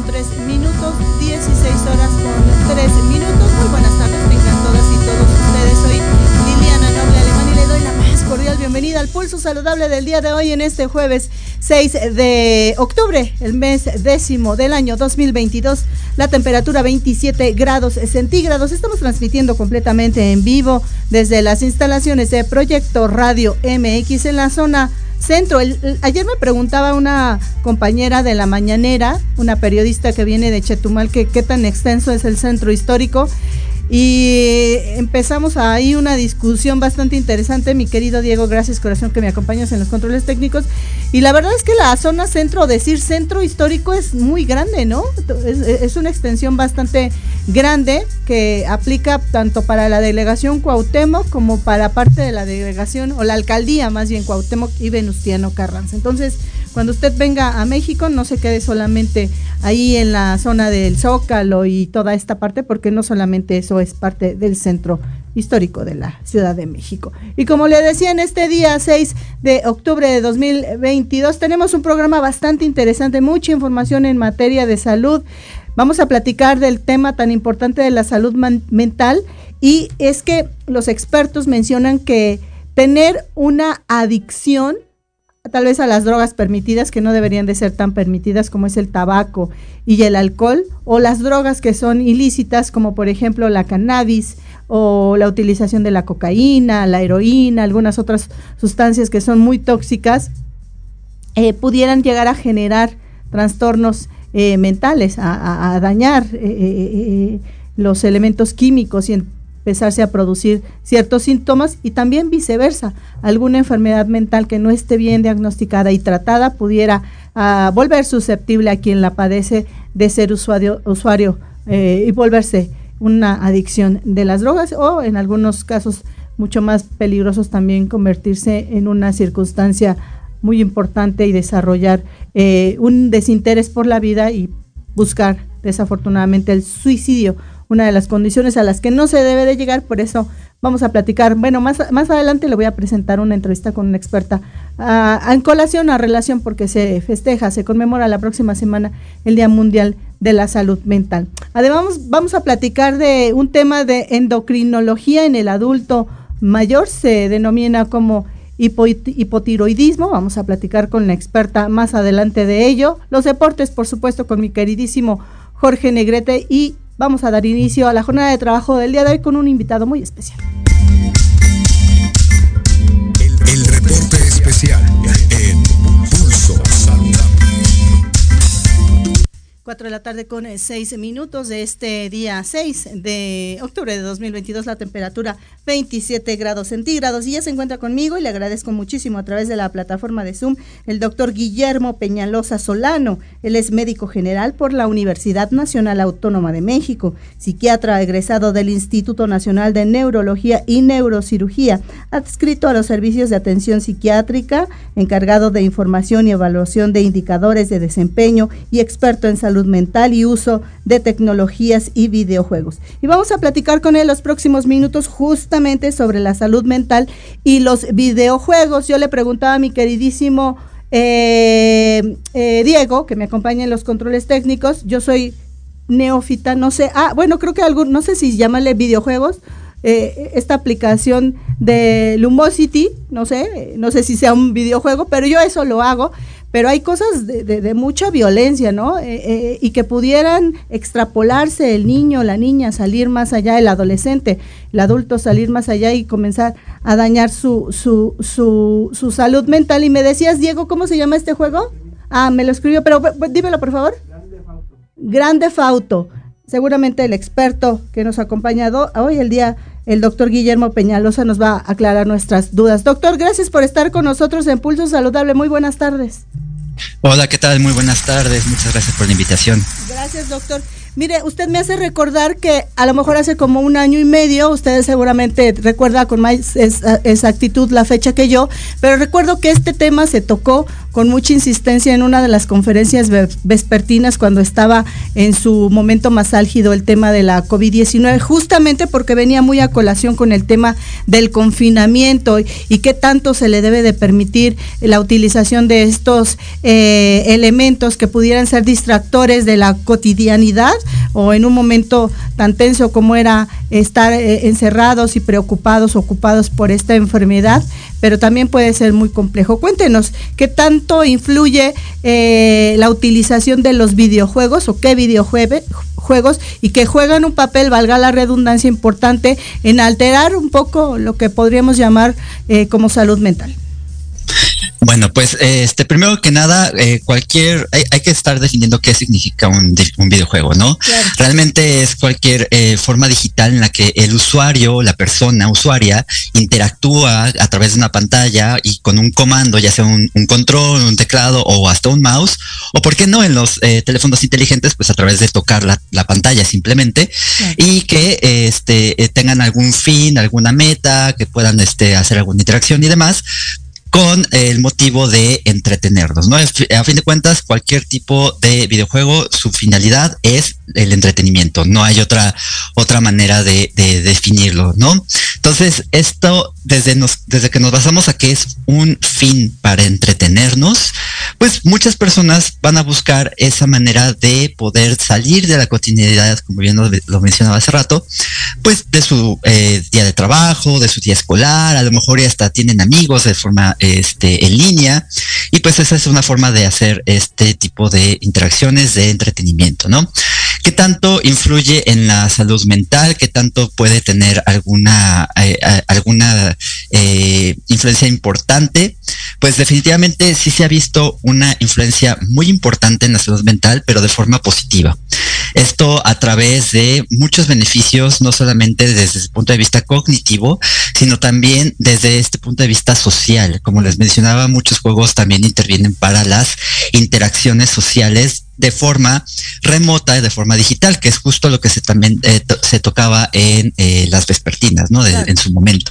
Con 3 minutos, 16 horas con 3 minutos. Muy buenas tardes, tengan todas y todos ustedes. Soy Liliana Noble Alemán y le doy la más cordial bienvenida al pulso saludable del día de hoy en este jueves 6 de octubre, el mes décimo del año 2022. La temperatura 27 grados centígrados. Estamos transmitiendo completamente en vivo desde las instalaciones de Proyecto Radio MX en la zona centro. El, ayer me preguntaba una compañera de la mañanera, una periodista que viene de Chetumal, que qué tan extenso es el centro histórico. Y empezamos ahí una discusión bastante interesante, mi querido Diego, gracias corazón que me acompañas en los controles técnicos. Y la verdad es que la zona centro, decir centro histórico es muy grande, ¿no? Es, es una extensión bastante grande que aplica tanto para la delegación Cuauhtémoc como para parte de la delegación o la alcaldía más bien Cuauhtémoc y Venustiano Carranza. Entonces, cuando usted venga a México, no se quede solamente ahí en la zona del Zócalo y toda esta parte, porque no solamente eso es parte del centro histórico de la Ciudad de México. Y como le decía, en este día 6 de octubre de 2022 tenemos un programa bastante interesante, mucha información en materia de salud. Vamos a platicar del tema tan importante de la salud mental y es que los expertos mencionan que tener una adicción tal vez a las drogas permitidas que no deberían de ser tan permitidas como es el tabaco y el alcohol o las drogas que son ilícitas como por ejemplo la cannabis o la utilización de la cocaína, la heroína, algunas otras sustancias que son muy tóxicas eh, pudieran llegar a generar trastornos eh, mentales, a, dañar eh, los elementos químicos y empezarse a producir ciertos síntomas y también viceversa, alguna enfermedad mental que no esté bien diagnosticada y tratada pudiera uh, volver susceptible a quien la padece de ser usuario, usuario eh, y volverse una adicción de las drogas o en algunos casos mucho más peligrosos también convertirse en una circunstancia muy importante y desarrollar eh, un desinterés por la vida y buscar desafortunadamente el suicidio una de las condiciones a las que no se debe de llegar, por eso vamos a platicar. Bueno, más, más adelante le voy a presentar una entrevista con una experta uh, en colación a relación porque se festeja, se conmemora la próxima semana el Día Mundial de la Salud Mental. Además, vamos a platicar de un tema de endocrinología en el adulto mayor, se denomina como hipo, hipotiroidismo. Vamos a platicar con la experta más adelante de ello. Los deportes, por supuesto, con mi queridísimo Jorge Negrete y vamos a dar inicio a la jornada de trabajo del día de hoy con un invitado muy especial. 4 de la tarde con 6 minutos de este día 6 de octubre de 2022, la temperatura 27 grados centígrados. Y ya se encuentra conmigo y le agradezco muchísimo a través de la plataforma de Zoom el doctor Guillermo Peñalosa Solano. Él es médico general por la Universidad Nacional Autónoma de México, psiquiatra egresado del Instituto Nacional de Neurología y Neurocirugía, adscrito a los servicios de atención psiquiátrica, encargado de información y evaluación de indicadores de desempeño y experto en salud mental y uso de tecnologías y videojuegos. Y vamos a platicar con él los próximos minutos justamente sobre la salud mental y los videojuegos. Yo le preguntaba a mi queridísimo eh, eh, Diego, que me acompaña en los controles técnicos, yo soy neófita, no sé, ah, bueno, creo que algún, no sé si llámale videojuegos, eh, esta aplicación de Lumosity, no sé, no sé si sea un videojuego, pero yo eso lo hago pero hay cosas de, mucha violencia, ¿no? Eh, eh, y que pudieran extrapolarse el niño, la niña, salir más allá, el adolescente, el adulto salir más allá y comenzar a dañar su, su, su, su salud mental. Y me decías, Diego, ¿cómo se llama este juego? Ah, me lo escribió, pero dímelo por favor. Grande Fauto. Grande Fauto. Seguramente el experto que nos ha acompañado hoy el día, el doctor Guillermo Peñalosa, nos va a aclarar nuestras dudas. Doctor, gracias por estar con nosotros en Pulso Saludable. Muy buenas tardes. Hola, ¿qué tal? Muy buenas tardes. Muchas gracias por la invitación. Gracias, doctor. Mire, usted me hace recordar que a lo mejor hace como un año y medio, ustedes seguramente recuerda con más exactitud la fecha que yo, pero recuerdo que este tema se tocó con mucha insistencia en una de las conferencias vespertinas cuando estaba en su momento más álgido el tema de la COVID-19, justamente porque venía muy a colación con el tema del confinamiento y, qué tanto se le debe de permitir la utilización de estos eh, elementos que pudieran ser distractores de la cotidianidad o en un momento tan tenso como era estar eh, encerrados y preocupados, ocupados por esta enfermedad, pero también puede ser muy complejo. Cuéntenos, ¿qué tanto influye eh, la utilización de los videojuegos o qué videojuegos y que juegan un papel, valga la redundancia, importante en alterar un poco lo que podríamos llamar eh, como salud mental? Bueno, pues este primero que nada, eh, cualquier hay, que estar definiendo qué significa un, videojuego, ¿no? Realmente es cualquier eh, forma digital en la que el usuario, la persona usuaria, interactúa a través de una pantalla y con un comando, ya sea un, control, un teclado o hasta un mouse, o por qué no en los eh, teléfonos inteligentes, pues a través de tocar la, pantalla simplemente y que este tengan algún fin, alguna meta, que puedan este hacer alguna interacción y demás con el motivo de entretenernos, ¿no? A fin de cuentas, cualquier tipo de videojuego, su finalidad es el entretenimiento, no hay otra, otra manera de, definirlo, ¿no? Entonces, esto, desde, nos, desde que nos basamos a que es un fin para entretenernos, pues muchas personas van a buscar esa manera de poder salir de la cotidianidad, como bien lo, mencionaba hace rato, pues de su eh, día de trabajo, de su día escolar, a lo mejor ya hasta tienen amigos de forma este, en línea. Y pues esa es una forma de hacer este tipo de interacciones de entretenimiento, ¿no? ¿Qué tanto influye en la salud mental? ¿Qué tanto puede tener alguna, eh, alguna eh, influencia importante? Pues definitivamente sí se ha visto una influencia muy importante en la salud mental, pero de forma positiva. Esto a través de muchos beneficios, no solamente desde el punto de vista cognitivo, sino también desde este punto de vista social. Como les mencionaba, muchos juegos también intervienen para las interacciones sociales de forma remota y de forma digital, que es justo lo que se también eh, se tocaba en eh, las vespertinas, ¿no? En su momento.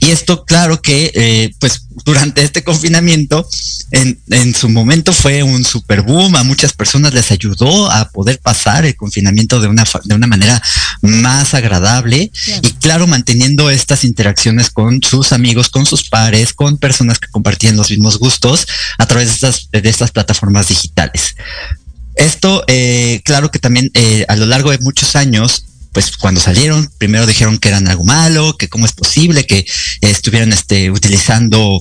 Y esto, claro que, eh, pues, durante este confinamiento, en, en, su momento fue un super boom, a muchas personas les ayudó a poder pasar el confinamiento de una, de una manera más agradable y claro, manteniendo estas interacciones con sus amigos, con sus pares, con personas que compartían los mismos gustos a través de estas, de estas plataformas digitales. Esto, eh, claro que también eh, a lo largo de muchos años, pues cuando salieron, primero dijeron que eran algo malo, que cómo es posible que estuvieran este, utilizando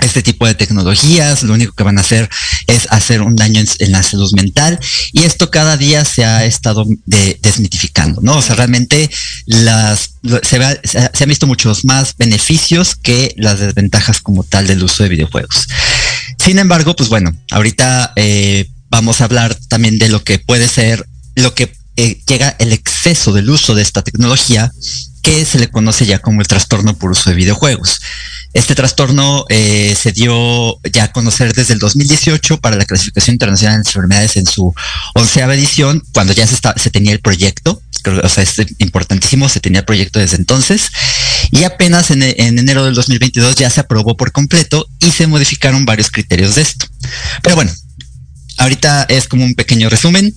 este tipo de tecnologías, lo único que van a hacer es hacer un daño en, la salud mental y esto cada día se ha estado desmitificando, ¿no? O sea, realmente las, se, han visto muchos más beneficios que las desventajas como tal del uso de videojuegos. Sin embargo, pues bueno, ahorita eh, vamos a hablar también de lo que puede ser, lo que eh, llega el exceso del uso de esta tecnología, que se le conoce ya como el trastorno por uso de videojuegos. Este trastorno eh, se dio ya a conocer desde el 2018 para la clasificación internacional de enfermedades en su onceava edición, cuando ya se, se tenía el proyecto, o sea, es importantísimo, se tenía el proyecto desde entonces, y apenas en, en enero del 2022 ya se aprobó por completo y se modificaron varios criterios de esto. Pero bueno, ahorita es como un pequeño resumen.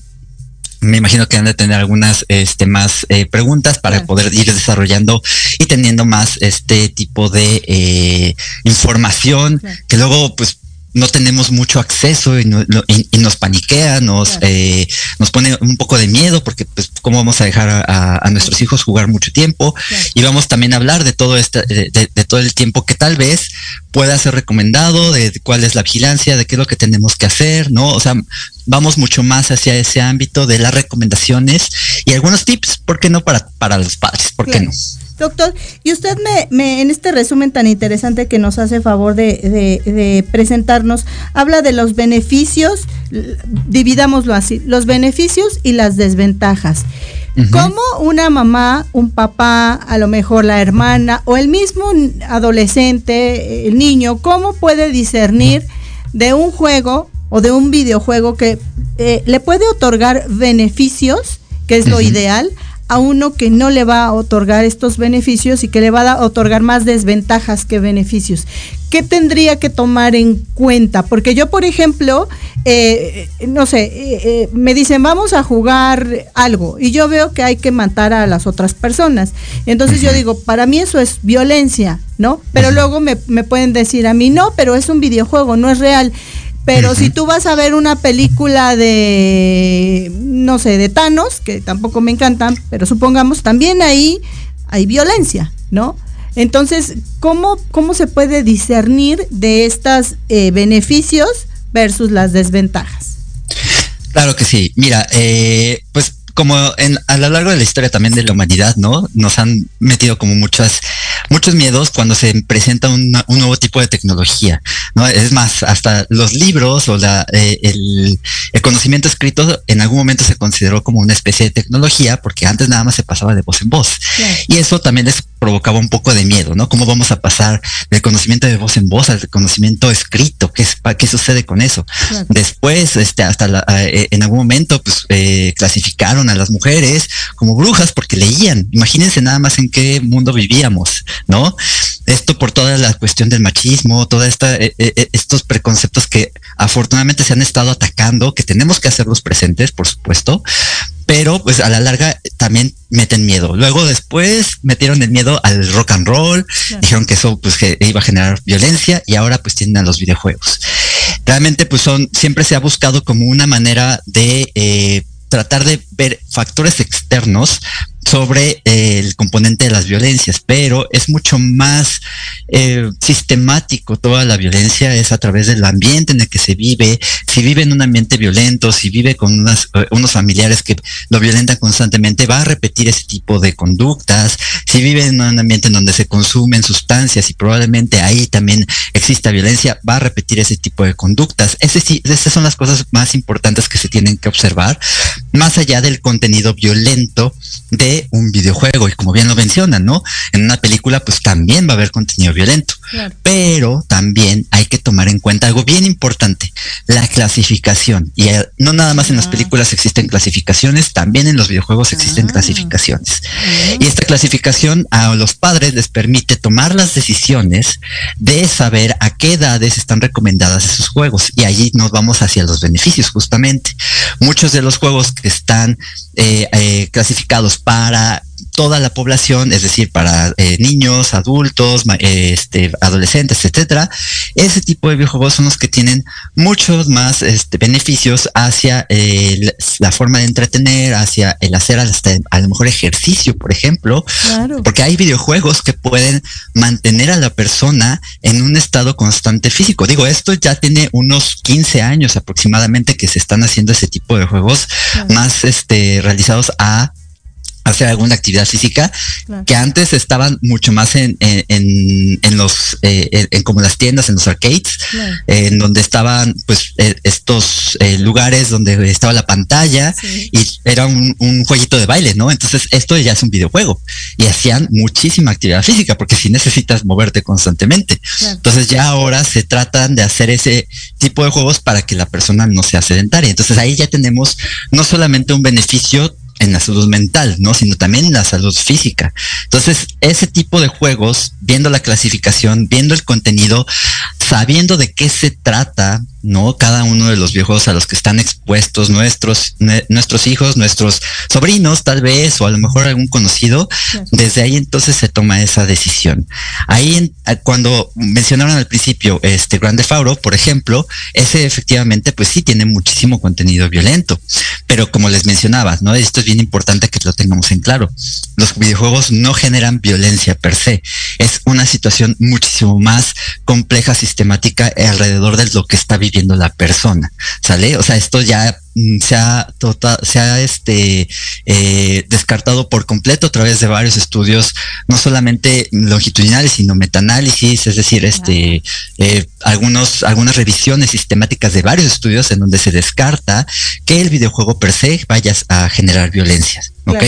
Me imagino que han de tener algunas este, más eh, preguntas para poder ir desarrollando y teniendo más este tipo de eh, información que luego pues no tenemos mucho acceso y, nos paniquea, nos, eh, nos pone un poco de miedo porque pues cómo vamos a dejar a, nuestros hijos jugar mucho tiempo y vamos también a hablar de todo este, de, todo el tiempo que tal vez pueda ser recomendado, de cuál es la vigilancia, de qué es lo que tenemos que hacer, ¿no? O sea, vamos mucho más hacia ese ámbito de las recomendaciones y algunos tips, ¿por qué no para, para los padres? ¿Por qué no? Doctor, y usted me, en este resumen tan interesante que nos hace favor de, presentarnos, habla de los beneficios, dividámoslo así, los beneficios y las desventajas. ¿Cómo una mamá, un papá, a lo mejor la hermana o el mismo adolescente, el niño, cómo puede discernir de un juego o de un videojuego que eh, le puede otorgar beneficios, que es lo ideal, a uno que no le va a otorgar estos beneficios y que le va a otorgar más desventajas que beneficios. ¿Qué tendría que tomar en cuenta? Porque yo, por ejemplo, eh, no sé, eh, eh, me dicen vamos a jugar algo y yo veo que hay que matar a las otras personas. Entonces yo digo, para mí eso es violencia, ¿no? Pero luego me, me pueden decir a mí, no, pero es un videojuego, no es real. Pero si tú vas a ver una película de, no sé, de Thanos, que tampoco me encantan, pero supongamos, también ahí hay violencia, ¿no? Entonces, ¿cómo, cómo se puede discernir de estos eh, beneficios versus las desventajas? Claro que sí. Mira, eh, pues como en, a lo largo de la historia también de la humanidad, ¿no? Nos han metido como muchas, muchos miedos cuando se presenta un nuevo tipo de tecnología, ¿no? Es más, hasta los libros o la, eh, el, conocimiento escrito en algún momento se consideró como una especie de tecnología porque antes nada más se pasaba de voz en voz. Y eso también les provocaba un poco de miedo, ¿no? ¿Cómo vamos a pasar del conocimiento de voz en voz al conocimiento escrito? ¿Qué, es, qué sucede con eso? Después, este, hasta eh, en algún momento, pues, eh, clasificaron a las mujeres como brujas porque leían. Imagínense nada más en qué mundo vivíamos, ¿no? Esto por toda la cuestión del machismo, toda esta, eh, estos preconceptos que afortunadamente se han estado atacando, que tenemos que hacerlos presentes, por supuesto, pero pues a la larga también meten miedo. Luego después metieron el miedo al rock and roll, dijeron que eso pues que iba a generar violencia y ahora pues tienen a los videojuegos. Realmente pues son, siempre se ha buscado como una manera de tratar de ver factores externos sobre eh, el componente de las violencias, pero es mucho más eh, sistemático toda la violencia, es a través del ambiente en el que se vive, si vive en un ambiente violento, si vive con unas, eh, unos familiares que lo violentan constantemente, va a repetir ese tipo de conductas, si vive en un ambiente en donde se consumen sustancias y probablemente ahí también exista violencia, va a repetir ese tipo de conductas. Ese sí, esas son las cosas más importantes que se tienen que observar, más allá del contenido violento de un videojuego. Y como bien lo mencionan, ¿no? En una película pues también va a haber contenido violento. Pero también hay que tomar en cuenta algo bien importante, la clasificación. Y eh, no nada más en las ah. películas existen clasificaciones, también en los videojuegos existen ah. clasificaciones. Ah. Y esta clasificación a los padres les permite tomar las decisiones de saber a qué edades están recomendadas esos juegos. Y allí nos vamos hacia los beneficios justamente. Muchos de los juegos que están eh, eh, clasificados para toda la población, es decir, para eh, niños, adultos, este, adolescentes, etcétera, ese tipo de videojuegos son los que tienen muchos más este, beneficios hacia la forma de entretener, hacia el hacer hasta a lo mejor ejercicio, por ejemplo, porque hay videojuegos que pueden mantener a la persona en un estado constante físico. Digo, esto ya tiene unos 15 años aproximadamente que se están haciendo ese tipo de juegos más este, realizados a hacer alguna actividad física que antes estaban mucho más en, en, en, los eh, en, como las tiendas en los arcades en donde estaban pues eh, estos eh, lugares donde estaba la pantalla y era un, un, jueguito de baile no entonces esto ya es un videojuego y hacían muchísima actividad física porque si necesitas moverte constantemente. Entonces ya ahora se tratan de hacer ese tipo de juegos para que la persona no sea sedentaria. Entonces ahí ya tenemos no solamente un beneficio en la salud mental, ¿no? Sino también en la salud física. Entonces, ese tipo de juegos, viendo la clasificación, viendo el contenido, sabiendo de qué se trata, ¿no? Cada uno de los videojuegos a los que están expuestos nuestros, nuestros hijos, nuestros sobrinos, tal vez, o a lo mejor algún conocido, desde ahí entonces se toma esa decisión. Ahí, cuando mencionaron al principio este Grande Fauro, por ejemplo, ese efectivamente, pues sí tiene muchísimo contenido violento. Pero como les mencionaba, ¿no? Esto es bien importante que lo tengamos en claro. Los videojuegos no generan violencia per se. Es una situación muchísimo más compleja, sistemática alrededor de lo que está viviendo la persona, ¿sale? O sea, esto ya mm, se ha, tota, se ha este, eh, descartado por completo a través de varios estudios, no solamente longitudinales, sino metaanálisis, es decir, este, eh, algunos, algunas revisiones sistemáticas de varios estudios en donde se descarta que el videojuego per se vaya a generar violencias, ¿ok?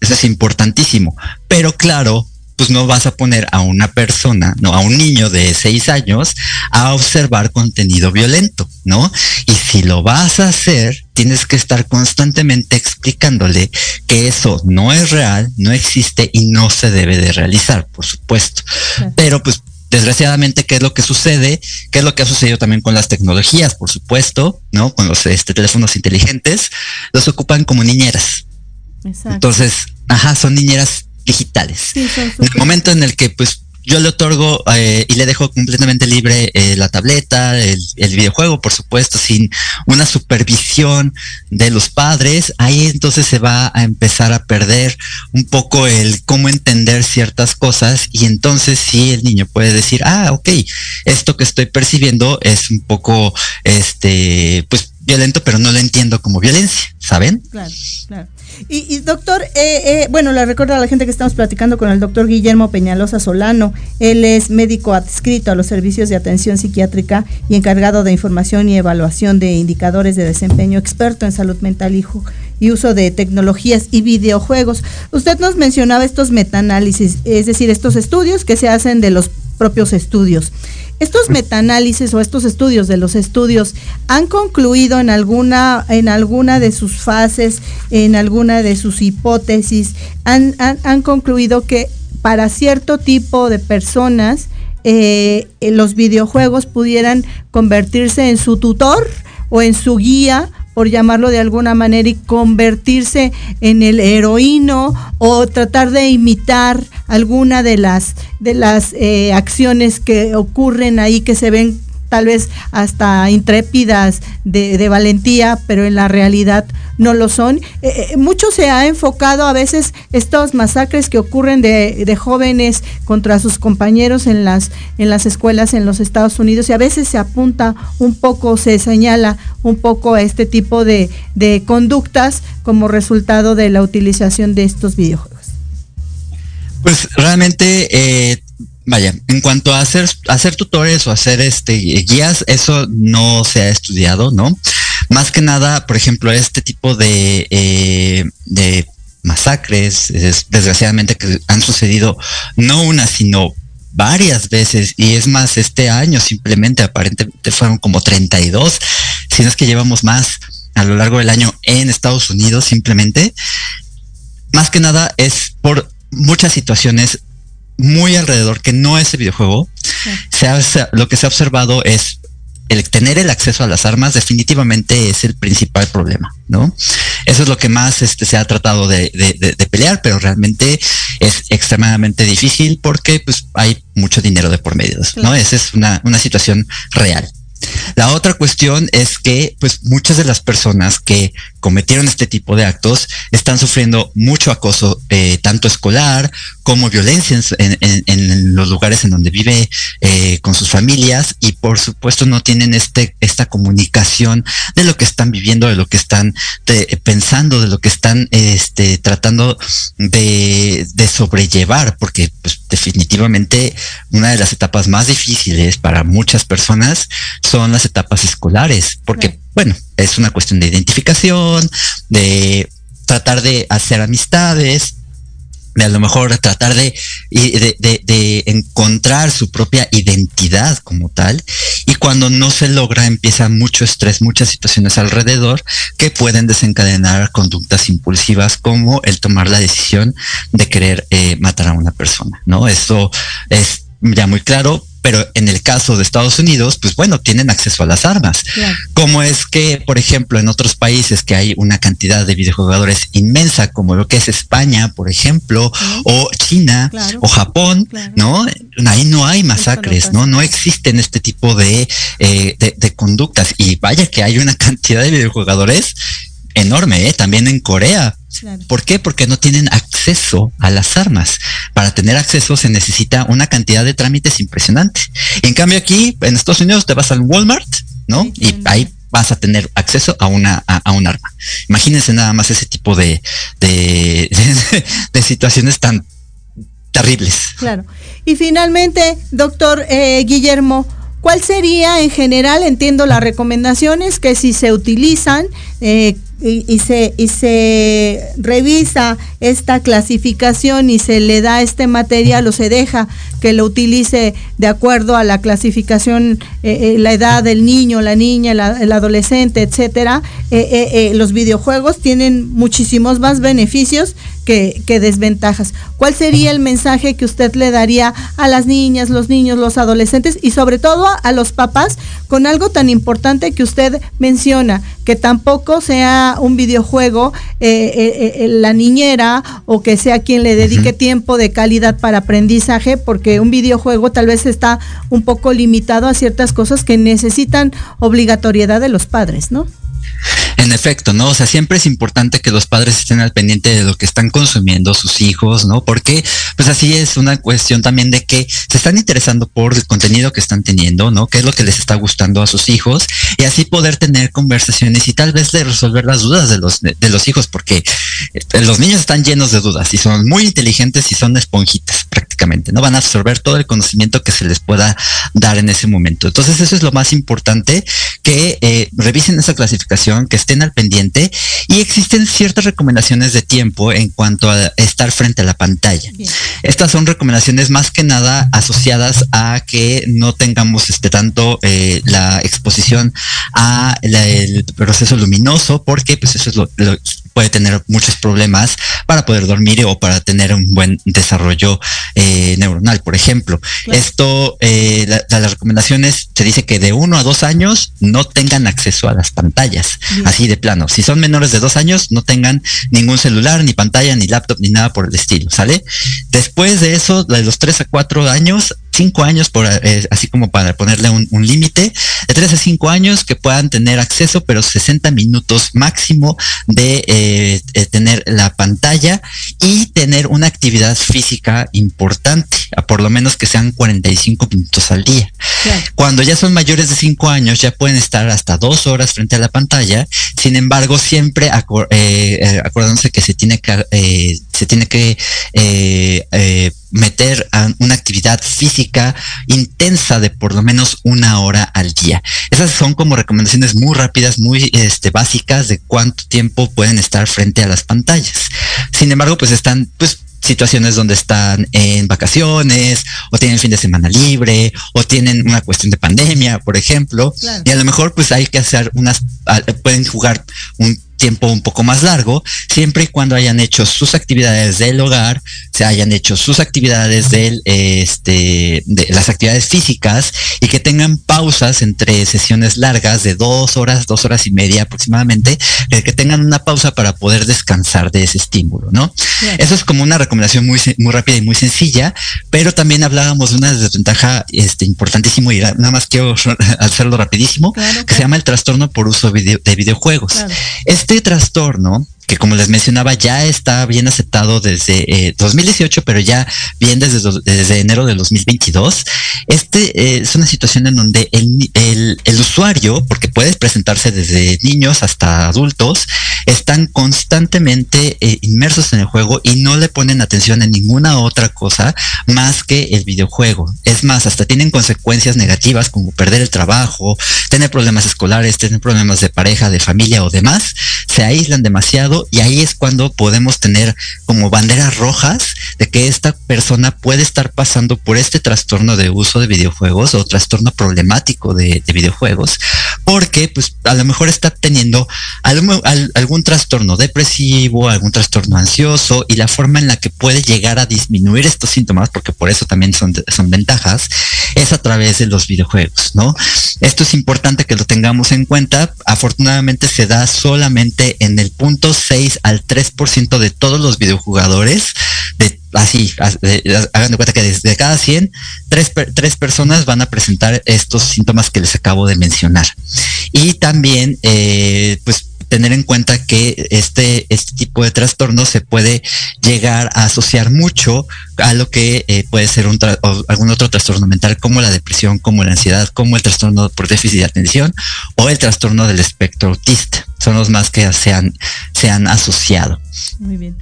Eso es importantísimo. Pero claro, pues no vas a poner a una persona, no, a un niño de seis años a observar contenido violento, ¿no? Y si lo vas a hacer, tienes que estar constantemente explicándole que eso no es real, no existe y no se debe de realizar, por supuesto. Pero pues desgraciadamente, ¿qué es lo que sucede? ¿Qué es lo que ha sucedido también con las tecnologías, por supuesto, ¿no? Con los este, teléfonos inteligentes, los ocupan como niñeras. Exacto. Entonces, ajá, son niñeras digitales. en el momento en el que pues yo le otorgo eh, y le dejo completamente libre eh, la tableta, el, videojuego, por supuesto, sin una supervisión de los padres, ahí entonces se va a empezar a perder un poco el cómo entender ciertas cosas y entonces sí el niño puede decir, ah, ok, esto que estoy percibiendo es un poco, este, pues violento, pero no lo entiendo como violencia, ¿saben? Claro, claro. Y, doctor, eh, eh, bueno, le recuerdo a la gente que estamos platicando con el doctor Guillermo Peñalosa Solano. Él es médico adscrito a los servicios de atención psiquiátrica y encargado de información y evaluación de indicadores de desempeño, experto en salud mental y, y uso de tecnologías y videojuegos. Usted nos mencionaba estos metaanálisis, es decir, estos estudios que se hacen de los propios estudios. Estos metaanálisis o estos estudios de los estudios han concluido en alguna, en alguna de sus fases, en alguna de sus hipótesis, han, han, concluido que para cierto tipo de personas eh, los videojuegos pudieran convertirse en su tutor o en su guía por llamarlo de alguna manera, y convertirse en el heroíno o tratar de imitar alguna de las, de las eh, acciones que ocurren ahí que se ven tal vez hasta intrépidas de, valentía, pero en la realidad no lo son. Eh, eh, mucho se ha enfocado a veces estos masacres que ocurren de, de, jóvenes contra sus compañeros en las, en las escuelas en los Estados Unidos y a veces se apunta un poco, se señala un poco a este tipo de, de conductas como resultado de la utilización de estos videojuegos. Pues realmente eh, Vaya, en cuanto a hacer, hacer tutores o hacer este guías, eso no se ha estudiado, ¿no? Más que nada, por ejemplo, este tipo de, eh, de masacres, desgraciadamente que han sucedido no una, sino varias veces y es más, este año simplemente aparentemente fueron como 32, si no es que llevamos más a lo largo del año en Estados Unidos simplemente. Más que nada es por muchas situaciones muy alrededor que no es el videojuego. lo que se ha observado es el tener el acceso a las armas definitivamente es el principal problema, ¿no? Eso es lo que más este, se ha tratado de, pelear, pero realmente es extremadamente difícil porque pues hay mucho dinero de por medio, ¿no? Esa es una, una situación real. La otra cuestión es que pues muchas de las personas que cometieron este tipo de actos están sufriendo mucho acoso, eh, tanto escolar como violencia en, los lugares en donde vive eh, con sus familias y por supuesto no tienen este, esta comunicación de lo que están viviendo, de lo que están pensando, de lo que están este, tratando de, sobrellevar, porque pues, definitivamente una de las etapas más difíciles para muchas personas son las etapas escolares, porque, bueno, es una cuestión de identificación, de tratar de hacer amistades, de a lo mejor tratar de, de, encontrar su propia identidad como tal. Y cuando no se logra, empieza mucho estrés, muchas situaciones alrededor que pueden desencadenar conductas impulsivas como el tomar la decisión de querer eh, matar a una persona, ¿no? Eso es ya muy claro, pero en el caso de Estados Unidos, pues bueno, tienen acceso a las armas. Como es que, por ejemplo, en otros países que hay una cantidad de videojugadores inmensa, como lo que es España, por ejemplo, o China, o Japón, ¿no? Ahí no hay masacres, ¿no? No existen este tipo de, eh, de, conductas. Y vaya que hay una cantidad de videojugadores enorme, ¿eh? También en Corea. ¿Por qué? Porque no tienen acceso a las armas. Para tener acceso se necesita una cantidad de trámites impresionante. en cambio aquí, en Estados Unidos, te vas al Walmart, ¿no? y ahí vas a tener acceso a una a, un arma. Imagínense nada más ese tipo de, de, situaciones tan terribles. Claro. Y finalmente, doctor eh, Guillermo, ¿cuál sería en general, entiendo las recomendaciones que si se utilizan, eh, y, se, y se revisa esta clasificación y se le da este material o se deja que lo utilice de acuerdo a la clasificación, eh, eh, la edad del niño, la niña, el adolescente, etcétera, eh, los videojuegos tienen muchísimos más beneficios que, que, desventajas. ¿Cuál sería el mensaje que usted le daría a las niñas, los niños, los adolescentes y sobre todo a los papás con algo tan importante que usted menciona, que tampoco sea un videojuego eh, eh, eh, la niñera o que sea quien le dedique tiempo de calidad para aprendizaje, porque un videojuego tal vez está un poco limitado a ciertas cosas que necesitan obligatoriedad de los padres, ¿no? En efecto, ¿no? O sea, siempre es importante que los padres estén al pendiente de lo que están consumiendo sus hijos, ¿no? Porque, pues así es una cuestión también de que se están interesando por el contenido que están teniendo, ¿no? ¿Qué es lo que les está gustando a sus hijos? Y así poder tener conversaciones y tal vez de resolver las dudas de los, de, los hijos, porque eh, los niños están llenos de dudas y son muy inteligentes y son esponjitas prácticamente, ¿no? Van a absorber todo el conocimiento que se les pueda dar en ese momento. Entonces, eso es lo más importante, que eh, revisen esa clasificación, que estén al pendiente y existen ciertas recomendaciones de tiempo en cuanto a estar frente a la pantalla. Estas son recomendaciones más que nada asociadas a que no tengamos este tanto eh, la exposición a el proceso luminoso, porque pues eso es lo, puede tener muchos problemas para poder dormir o para tener un buen desarrollo eh, neuronal, por ejemplo. Esto, eh, las recomendaciones se dice que de uno a dos años no tengan acceso a las pantallas, así de plano. Si son menores de dos años, no tengan ningún celular, ni pantalla, ni laptop, ni nada por el estilo, ¿sale? Después de eso, de los tres a cuatro años, cinco años, por, eh, así como para ponerle un, límite, de tres a cinco años que puedan tener acceso, pero 60 minutos máximo de eh, eh, tener la pantalla y tener una actividad física importante, a por lo menos que sean 45 minutos al día. Cuando ya son mayores de cinco años, ya pueden estar hasta dos horas frente a la pantalla, sin embargo, siempre acordándose que se tiene que, se tiene que meter a una actividad física intensa de por lo menos una hora al día. Esas son como recomendaciones muy rápidas, muy este, básicas de cuánto tiempo pueden estar frente a las pantallas. Sin embargo, pues están pues situaciones donde están en vacaciones o tienen fin de semana libre o tienen una cuestión de pandemia, por ejemplo, y a lo mejor pues hay que hacer unas, pueden jugar un tiempo un poco más largo, siempre y cuando hayan hecho sus actividades del hogar, se hayan hecho sus actividades del, este, de las actividades físicas y que tengan pausas entre sesiones largas de dos horas, dos horas y media aproximadamente, eh, que tengan una pausa para poder descansar de ese estímulo, ¿no? Eso es como una recomendación muy, muy rápida y muy sencilla, pero también hablábamos de una desventaja este, importantísimo y nada más quiero hacerlo rapidísimo, que se llama el trastorno por uso de videojuegos. Este trastorno que como les mencionaba ya está bien aceptado desde 2018, eh, pero ya bien desde, desde enero de 2022. Este eh, es una situación en donde el, el, usuario, porque puede presentarse desde niños hasta adultos, están constantemente eh, inmersos en el juego y no le ponen atención en ninguna otra cosa más que el videojuego. Es más, hasta tienen consecuencias negativas como perder el trabajo, tener problemas escolares, tener problemas de pareja, de familia o demás. Se aíslan demasiado y ahí es cuando podemos tener como banderas rojas de que esta persona puede estar pasando por este trastorno de uso de videojuegos o trastorno problemático de, videojuegos, porque pues a lo mejor está teniendo algún, algún trastorno depresivo, algún trastorno ansioso y la forma en la que puede llegar a disminuir estos síntomas, porque por eso también son, son ventajas, es a través de los videojuegos, ¿no? Esto es importante que lo tengamos en cuenta. Afortunadamente se da solamente en el punto 6 al 3% de todos los videojugadores. De, así, hagan de cuenta que desde cada 100, tres, tres, personas van a presentar estos síntomas que les acabo de mencionar. Y también, eh, pues tener en cuenta que este, este tipo de trastorno se puede llegar a asociar mucho a lo que eh, puede ser un algún otro trastorno mental como la depresión, como la ansiedad, como el trastorno por déficit de atención o el trastorno del espectro autista. Son los más que se han, se han asociado. Muy bien.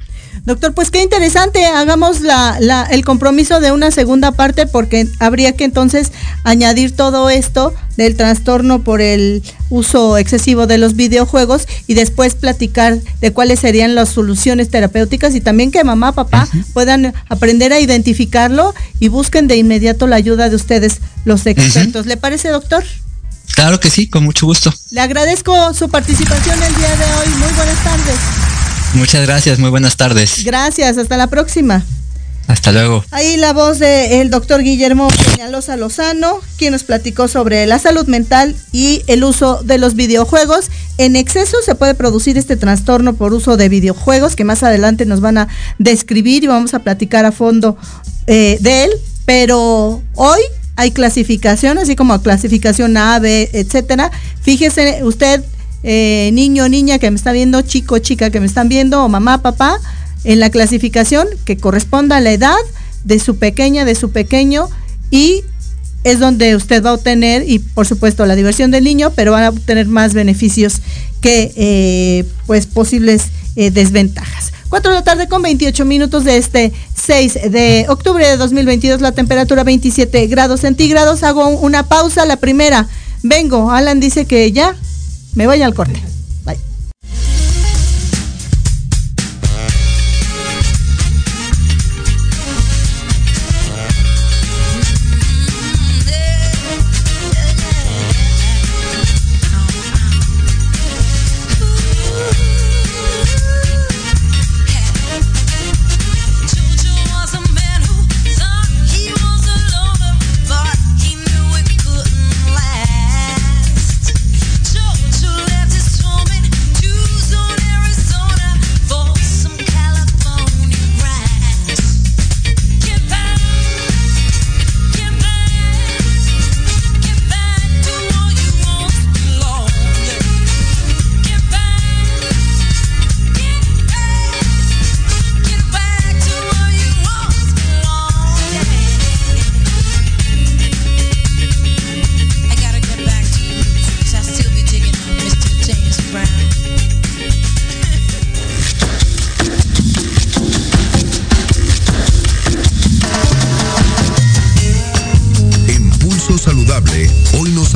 Doctor, pues qué interesante. Hagamos la, el compromiso de una segunda parte porque habría que entonces añadir todo esto del trastorno por el uso excesivo de los videojuegos y después platicar de cuáles serían las soluciones terapéuticas y también que mamá, papá puedan aprender a identificarlo y busquen de inmediato la ayuda de ustedes, los expertos. ¿Le parece, doctor? Claro que sí, con mucho gusto. Le agradezco su participación el día de hoy. Muy buenas tardes. Muchas gracias, muy buenas tardes. Gracias, hasta la próxima. Hasta luego. Ahí la voz del doctor Guillermo Peñalosa Lozano, quien nos platicó sobre la salud mental y el uso de los videojuegos. En exceso se puede producir este trastorno por uso de videojuegos, que más adelante nos van a describir y vamos a platicar a fondo eh, de él. Pero hoy hay clasificación, así como clasificación A, B, etcétera. Fíjese usted eh, niño, niña que me está viendo, chico, chica que me están viendo, o mamá, papá, en la clasificación que corresponda a la edad de su pequeña, de su pequeño, y es donde usted va a obtener, y por supuesto la diversión del niño, pero va a obtener más beneficios que eh, pues posibles eh, desventajas. 4 de la tarde con 28 minutos de este 6 de octubre de 2022, la temperatura 27 grados centígrados. Hago una pausa, la primera. Vengo, Alan dice que ya me voy al corte.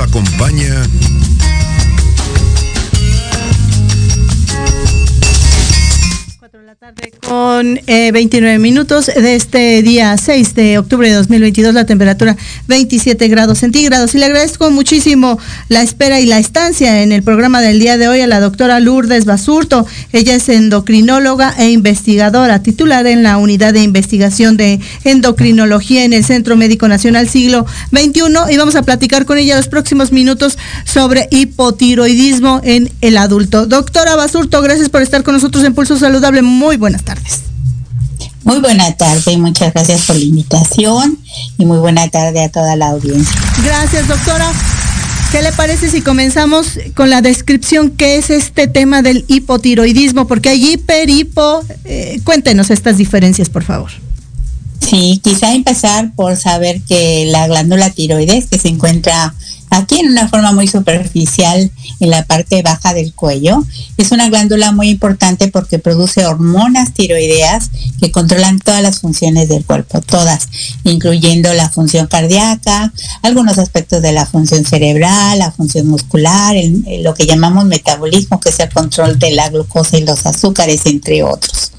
acompaña. Cuatro de la tarde con 29 eh, minutos de este día 6 de octubre de 2022, la temperatura 27 grados centígrados. Y le agradezco muchísimo la espera y la estancia en el programa del día de hoy a la doctora Lourdes Basurto. Ella es endocrinóloga e investigadora, titular en la unidad de investigación de endocrinología en el Centro Médico Nacional Siglo XXI. Y vamos a platicar con ella los próximos minutos sobre hipotiroidismo en el adulto. Doctora Basurto, gracias por estar con nosotros en Pulso Saludable. Muy buenas tardes. Muy buena tarde y muchas gracias por la invitación y muy buena tarde a toda la audiencia. Gracias, doctora. ¿Qué le parece si comenzamos con la descripción qué es este tema del hipotiroidismo? Porque hay hiper, hipo. Eh, cuéntenos estas diferencias, por favor. Sí, quizá empezar por saber que la glándula tiroides, que se encuentra aquí en una forma muy superficial en la parte baja del cuello. Es una glándula muy importante porque produce hormonas tiroideas que controlan todas las funciones del cuerpo, todas, incluyendo la función cardíaca, algunos aspectos de la función cerebral, la función muscular, lo que llamamos metabolismo, que es el control de la glucosa y los azúcares, entre otros.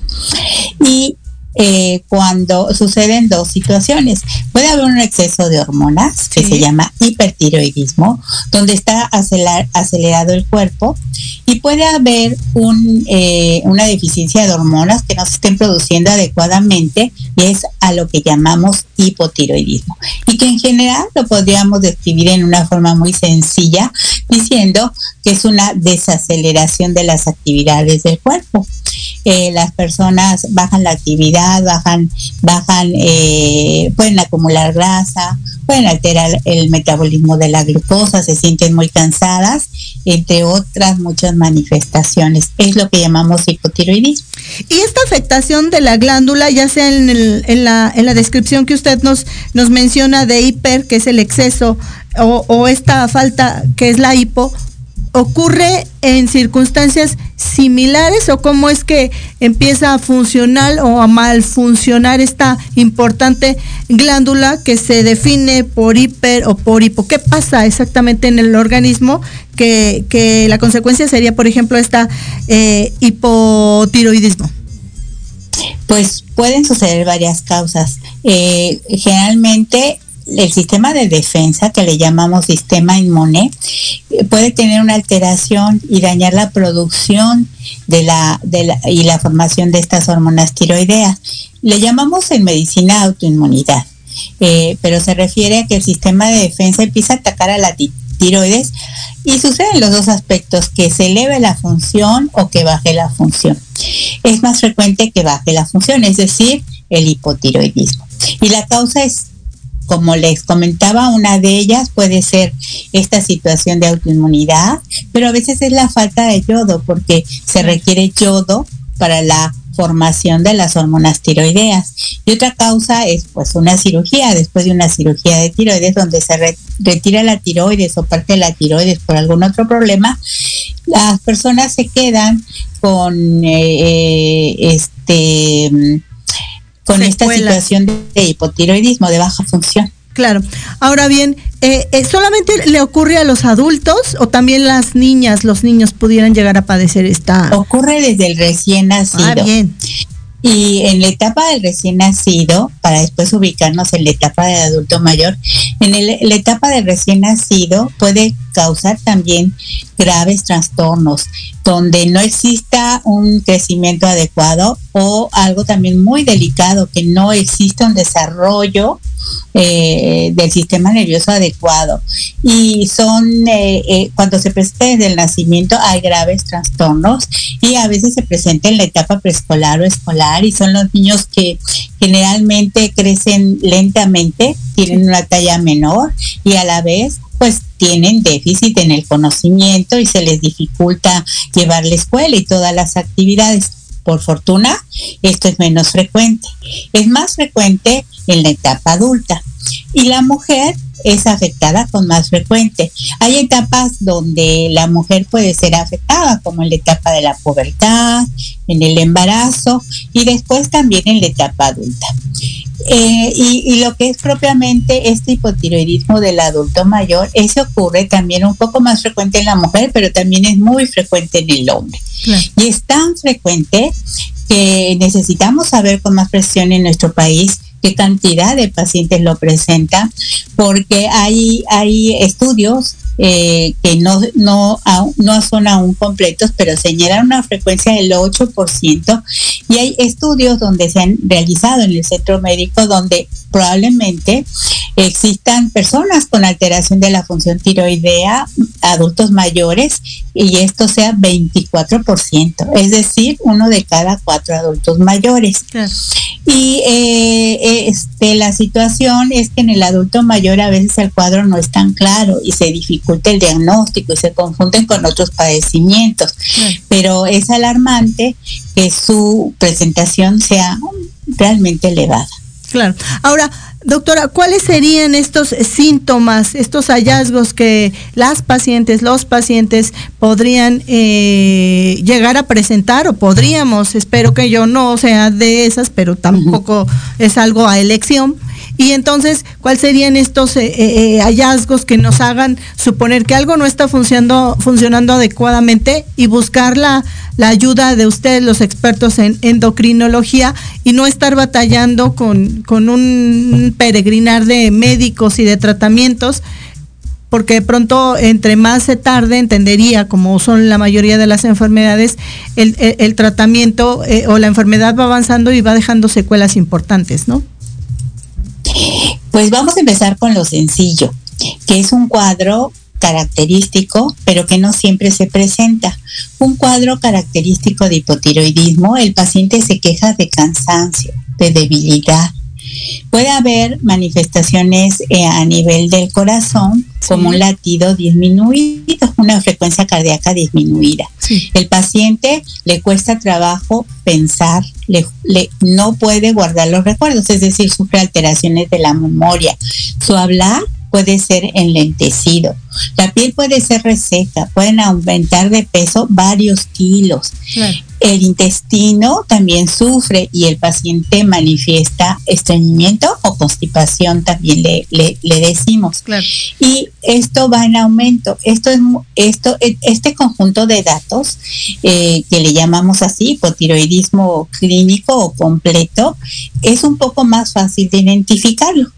Y eh, cuando suceden dos situaciones. Puede haber un exceso de hormonas que se llama hipertiroidismo, donde está acelerado el cuerpo, y puede haber un, eh, una deficiencia de hormonas que no se estén produciendo adecuadamente, y es a lo que llamamos hipotiroidismo. Y que en general lo podríamos describir en una forma muy sencilla, diciendo que es una desaceleración de las actividades del cuerpo. Eh, las personas bajan la actividad, bajan, bajan, eh, pueden acumular grasa, pueden alterar el metabolismo de la glucosa, se sienten muy cansadas, entre otras muchas manifestaciones. Es lo que llamamos hipotiroidismo. Y esta afectación de la glándula, ya sea en, la, en la descripción que usted nos, nos menciona de hiper, que es el exceso, o, o esta falta que es la hipo, ocurre en circunstancias similares o cómo es que empieza a funcionar o a mal funcionar esta importante glándula que se define por hiper o por hipo. ¿Qué pasa exactamente en el organismo? Que, la consecuencia sería, por ejemplo, esta eh, hipotiroidismo. Pues pueden suceder varias causas. Eh, generalmente el sistema de defensa, que le llamamos sistema inmune, puede tener una alteración y dañar la producción de la, y la formación de estas hormonas tiroideas. Le llamamos en medicina autoinmunidad, eh, pero se refiere a que el sistema de defensa empieza a atacar a la tiroides y suceden los dos aspectos, que se eleve la función o que baje la función. Es más frecuente que baje la función, es decir, el hipotiroidismo. Y la causa es como les comentaba, una de ellas puede ser esta situación de autoinmunidad, pero a veces es la falta de yodo, porque se requiere yodo para la formación de las hormonas tiroideas. Y otra causa es pues una cirugía, después de una cirugía de tiroides donde se retira la tiroides o parte de la tiroides por algún otro problema, las personas se quedan con eh, eh, este con esta situación de hipotiroidismo, de baja función. Claro. Ahora bien, eh, eh, ¿solamente le ocurre a los adultos o también las niñas, los niños pudieran llegar a padecer esta? Ocurre desde el recién nacido. Ah, bien. Y en la etapa del recién nacido, para después ubicarnos en la etapa del adulto mayor, en la etapa del recién nacido puede causar también graves trastornos, donde no exista un crecimiento adecuado o algo también muy delicado, que no exista un desarrollo eh, del sistema nervioso adecuado. Y son, eh, eh, cuando se presenta desde el nacimiento, hay graves trastornos y a veces se presenta en la etapa preescolar o escolar y son los niños que generalmente crecen lentamente, tienen una talla menor y a la vez pues tienen déficit en el conocimiento y se les dificulta llevar la escuela y todas las actividades. Por fortuna, esto es menos frecuente. Es más frecuente en la etapa adulta. Y la mujer es afectada con más frecuente. Hay etapas donde la mujer puede ser afectada, como en la etapa de la pubertad, en el embarazo y después también en la etapa adulta. Eh, y, lo que es propiamente este hipotiroidismo del adulto mayor, ese ocurre también un poco más frecuente en la mujer, pero también es muy frecuente en el hombre. Y es tan frecuente que necesitamos saber con más presión en nuestro país qué cantidad de pacientes lo presentan, porque hay, hay estudios eh, que no, no, no son aún completos, pero señalan una frecuencia del 8%. Y hay estudios donde se han realizado en el centro médico donde probablemente existan personas con alteración de la función tiroidea, adultos mayores, y esto sea 24%, es decir, uno de cada cuatro adultos mayores. Y eh, este, la situación es que en el adulto mayor a veces el cuadro no es tan claro y se dificulta el diagnóstico y se confunden con otros padecimientos. Pero es alarmante que su presentación sea realmente elevada. Claro. Ahora, Doctora, ¿cuáles serían estos síntomas, estos hallazgos que las pacientes, los pacientes podrían eh, llegar a presentar o podríamos, espero que yo no sea de esas, pero tampoco es algo a elección, y entonces, ¿cuáles serían estos eh, eh, eh, hallazgos que nos hagan suponer que algo no está funcionando, adecuadamente y buscar la, ayuda de ustedes, los expertos en endocrinología, y no estar batallando con, con un peregrinar de médicos y de tratamientos? porque de pronto entre más se tarde, entendería, como son la mayoría de las enfermedades, el, tratamiento o la enfermedad va avanzando y va dejando secuelas importantes, ¿no? Pues vamos a empezar con lo sencillo, que es un cuadro característico, pero que no siempre se presenta. Un cuadro característico de hipotiroidismo, el paciente se queja de cansancio, de debilidad, Puede haber manifestaciones eh, a nivel del corazón, como un latido disminuido, una frecuencia cardíaca disminuida. El paciente le cuesta trabajo pensar, le, no puede guardar los recuerdos, es decir, sufre alteraciones de la memoria. Su hablar puede ser enlentecido. La piel puede ser reseca, pueden aumentar de peso varios kilos. El intestino también sufre y el paciente manifiesta estreñimiento o constipación, también le, le, decimos. Y esto va en aumento. Esto es esto, e, este conjunto de datos eh, que le llamamos así, hipotiroidismo clínico o completo, es un poco más fácil de identificarlo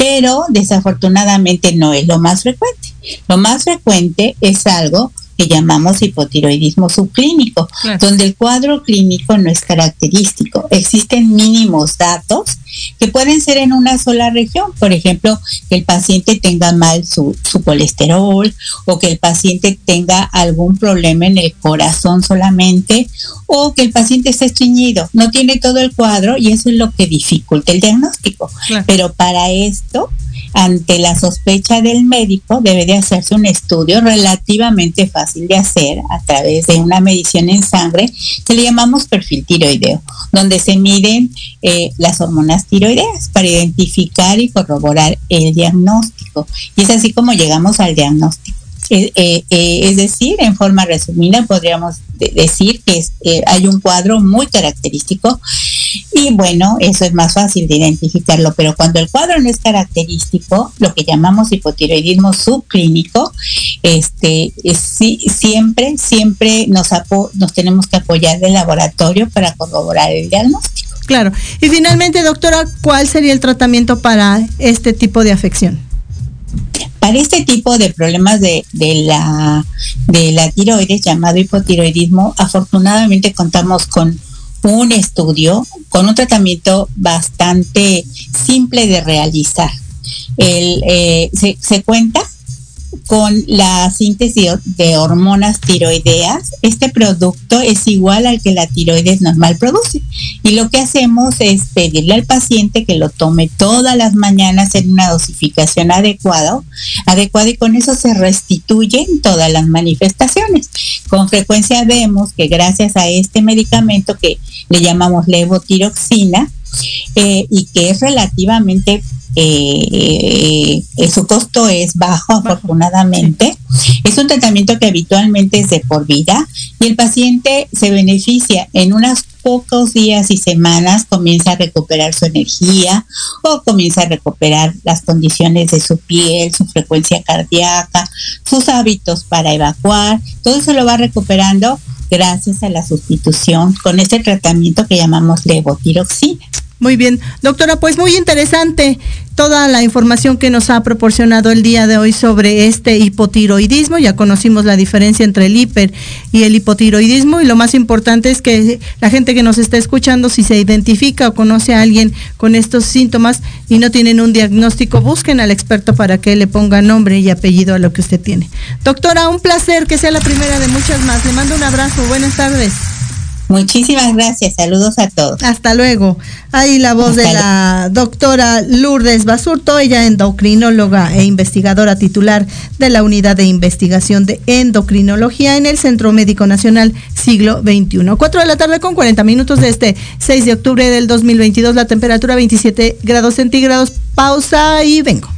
pero desafortunadamente no es lo más frecuente. Lo más frecuente es algo que llamamos hipotiroidismo subclínico, donde el cuadro clínico no es característico. Existen mínimos datos que pueden ser en una sola región, por ejemplo, que el paciente tenga mal su, su colesterol o que el paciente tenga algún problema en el corazón solamente o que el paciente esté estreñido. No tiene todo el cuadro y eso es lo que dificulta el diagnóstico. Pero para esto ante la sospecha del médico debe de hacerse un estudio relativamente fácil de hacer a través de una medición en sangre que le llamamos perfil tiroideo, donde se miden eh, las hormonas tiroideas para identificar y corroborar el diagnóstico. Y es así como llegamos al diagnóstico. Eh, eh, es decir, en forma resumida podríamos decir que hay un cuadro muy característico y bueno, eso es más fácil de identificarlo, pero cuando el cuadro no es característico, lo que llamamos hipotiroidismo subclínico, este, siempre, siempre nos, nos tenemos que apoyar del laboratorio para corroborar el diagnóstico. Claro. Y finalmente, doctora, ¿cuál sería el tratamiento para este tipo de afección? Este tipo de problemas de, de, la, de la tiroides, llamado hipotiroidismo, afortunadamente contamos con un estudio con un tratamiento bastante simple de realizar. El, eh, se, se, cuenta con la síntesis de hormonas tiroideas, este producto es igual al que la tiroides normal produce. Y lo que hacemos es pedirle al paciente que lo tome todas las mañanas en una dosificación adecuada, adecuada y con eso se restituyen todas las manifestaciones. Con frecuencia vemos que gracias a este medicamento que le llamamos levotiroxina, eh, y que es relativamente eh, eh, su costo es bajo, afortunadamente. Es un tratamiento que habitualmente es de por vida y el paciente se beneficia en unos pocos días y semanas, comienza a recuperar su energía o comienza a recuperar las condiciones de su piel, su frecuencia cardíaca, sus hábitos para evacuar. Todo eso lo va recuperando gracias a la sustitución con este tratamiento que llamamos levotiroxina. Muy bien, doctora, pues muy interesante toda la información que nos ha proporcionado el día de hoy sobre este hipotiroidismo. Ya conocimos la diferencia entre el hiper y el hipotiroidismo y lo más importante es que la gente que nos está escuchando, si se identifica o conoce a alguien con estos síntomas y no tienen un diagnóstico, busquen al experto para que le ponga nombre y apellido a lo que usted tiene. Doctora, un placer que sea la primera de muchas más. Le mando un abrazo. Buenas tardes. Muchísimas gracias, saludos a todos. Hasta luego. Ahí la voz de la doctora Lourdes Basurto, ella endocrinóloga e investigadora titular de la Unidad de Investigación de Endocrinología en el Centro Médico Nacional Siglo XXI. Cuatro de la tarde con 40 minutos de este 6 de octubre del 2022, la temperatura 27 grados centígrados. Pausa y vengo.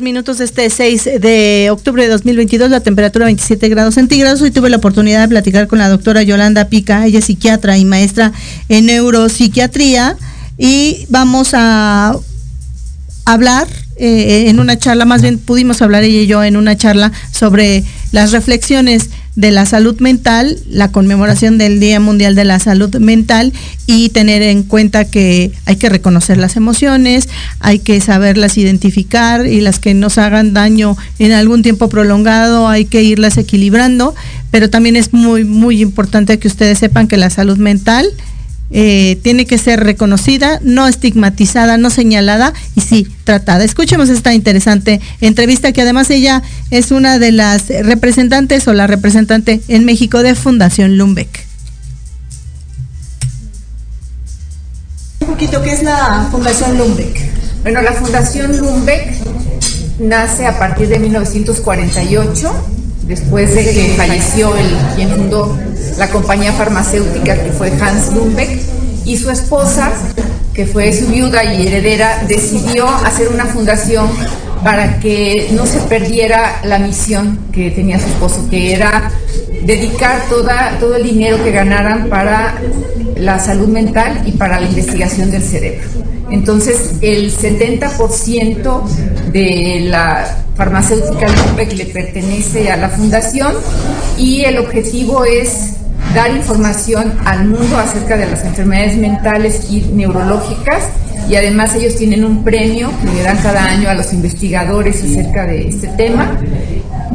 Minutos este 6 de octubre de 2022, la temperatura 27 grados centígrados. Hoy tuve la oportunidad de platicar con la doctora Yolanda Pica, ella es psiquiatra y maestra en neuropsiquiatría, y vamos a hablar eh, en una charla, más bien pudimos hablar ella y yo en una charla sobre las reflexiones de la salud mental, la conmemoración del Día Mundial de la Salud Mental y tener en cuenta que hay que reconocer las emociones, hay que saberlas identificar y las que nos hagan daño en algún tiempo prolongado hay que irlas equilibrando, pero también es muy, muy importante que ustedes sepan que la salud mental eh, tiene que ser reconocida, no estigmatizada, no señalada y sí tratada. Escuchemos esta interesante entrevista que además ella es una de las representantes o la representante en México de Fundación Lumbeck. Un poquito, ¿qué es la Fundación Lumbeck? Bueno, la Fundación Lumbeck nace a partir de 1948 después de que falleció el quien fundó la compañía farmacéutica que fue Hans Lundbeck y su esposa, que fue su viuda y heredera, decidió hacer una fundación para que no se perdiera la misión que tenía su esposo, que era dedicar toda, todo el dinero que ganaran para la salud mental y para la investigación del cerebro. Entonces, el 70% de la farmacéutica que le pertenece a la fundación y el objetivo es dar información al mundo acerca de las enfermedades mentales y neurológicas y además ellos tienen un premio que le dan cada año a los investigadores acerca de este tema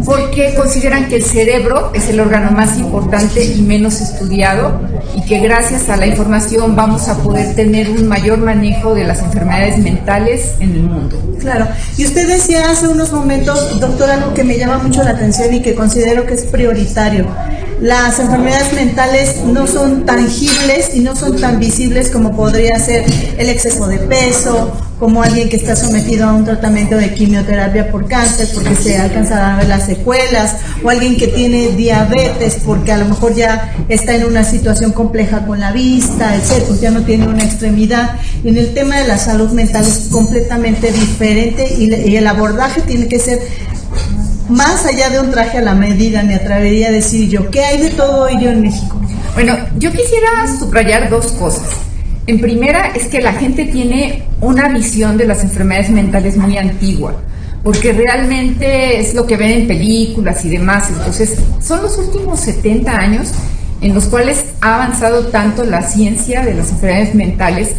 porque consideran que el cerebro es el órgano más importante y menos estudiado y que gracias a la información vamos a poder tener un mayor manejo de las enfermedades mentales en el mundo. Claro, y usted decía hace unos momentos, doctor, algo que me llama mucho la atención y que considero que es prioritario. Las enfermedades mentales no son tangibles y no son tan visibles como podría ser el exceso de peso, como alguien que está sometido a un tratamiento de quimioterapia por cáncer porque se alcanzan a ver las secuelas, o alguien que tiene diabetes porque a lo mejor ya está en una situación compleja con la vista, etc., pues ya no tiene una extremidad. En el tema de la salud mental es completamente diferente y, y el abordaje tiene que ser más allá de un traje a la medida, me atrevería a decir yo, ¿qué hay de todo ello en México? Bueno, yo quisiera subrayar dos cosas. En primera es que la gente tiene una visión de las enfermedades mentales muy antigua, porque realmente es lo que ven en películas y demás. Entonces, son los últimos 70 años en los cuales ha avanzado tanto la ciencia de las enfermedades mentales,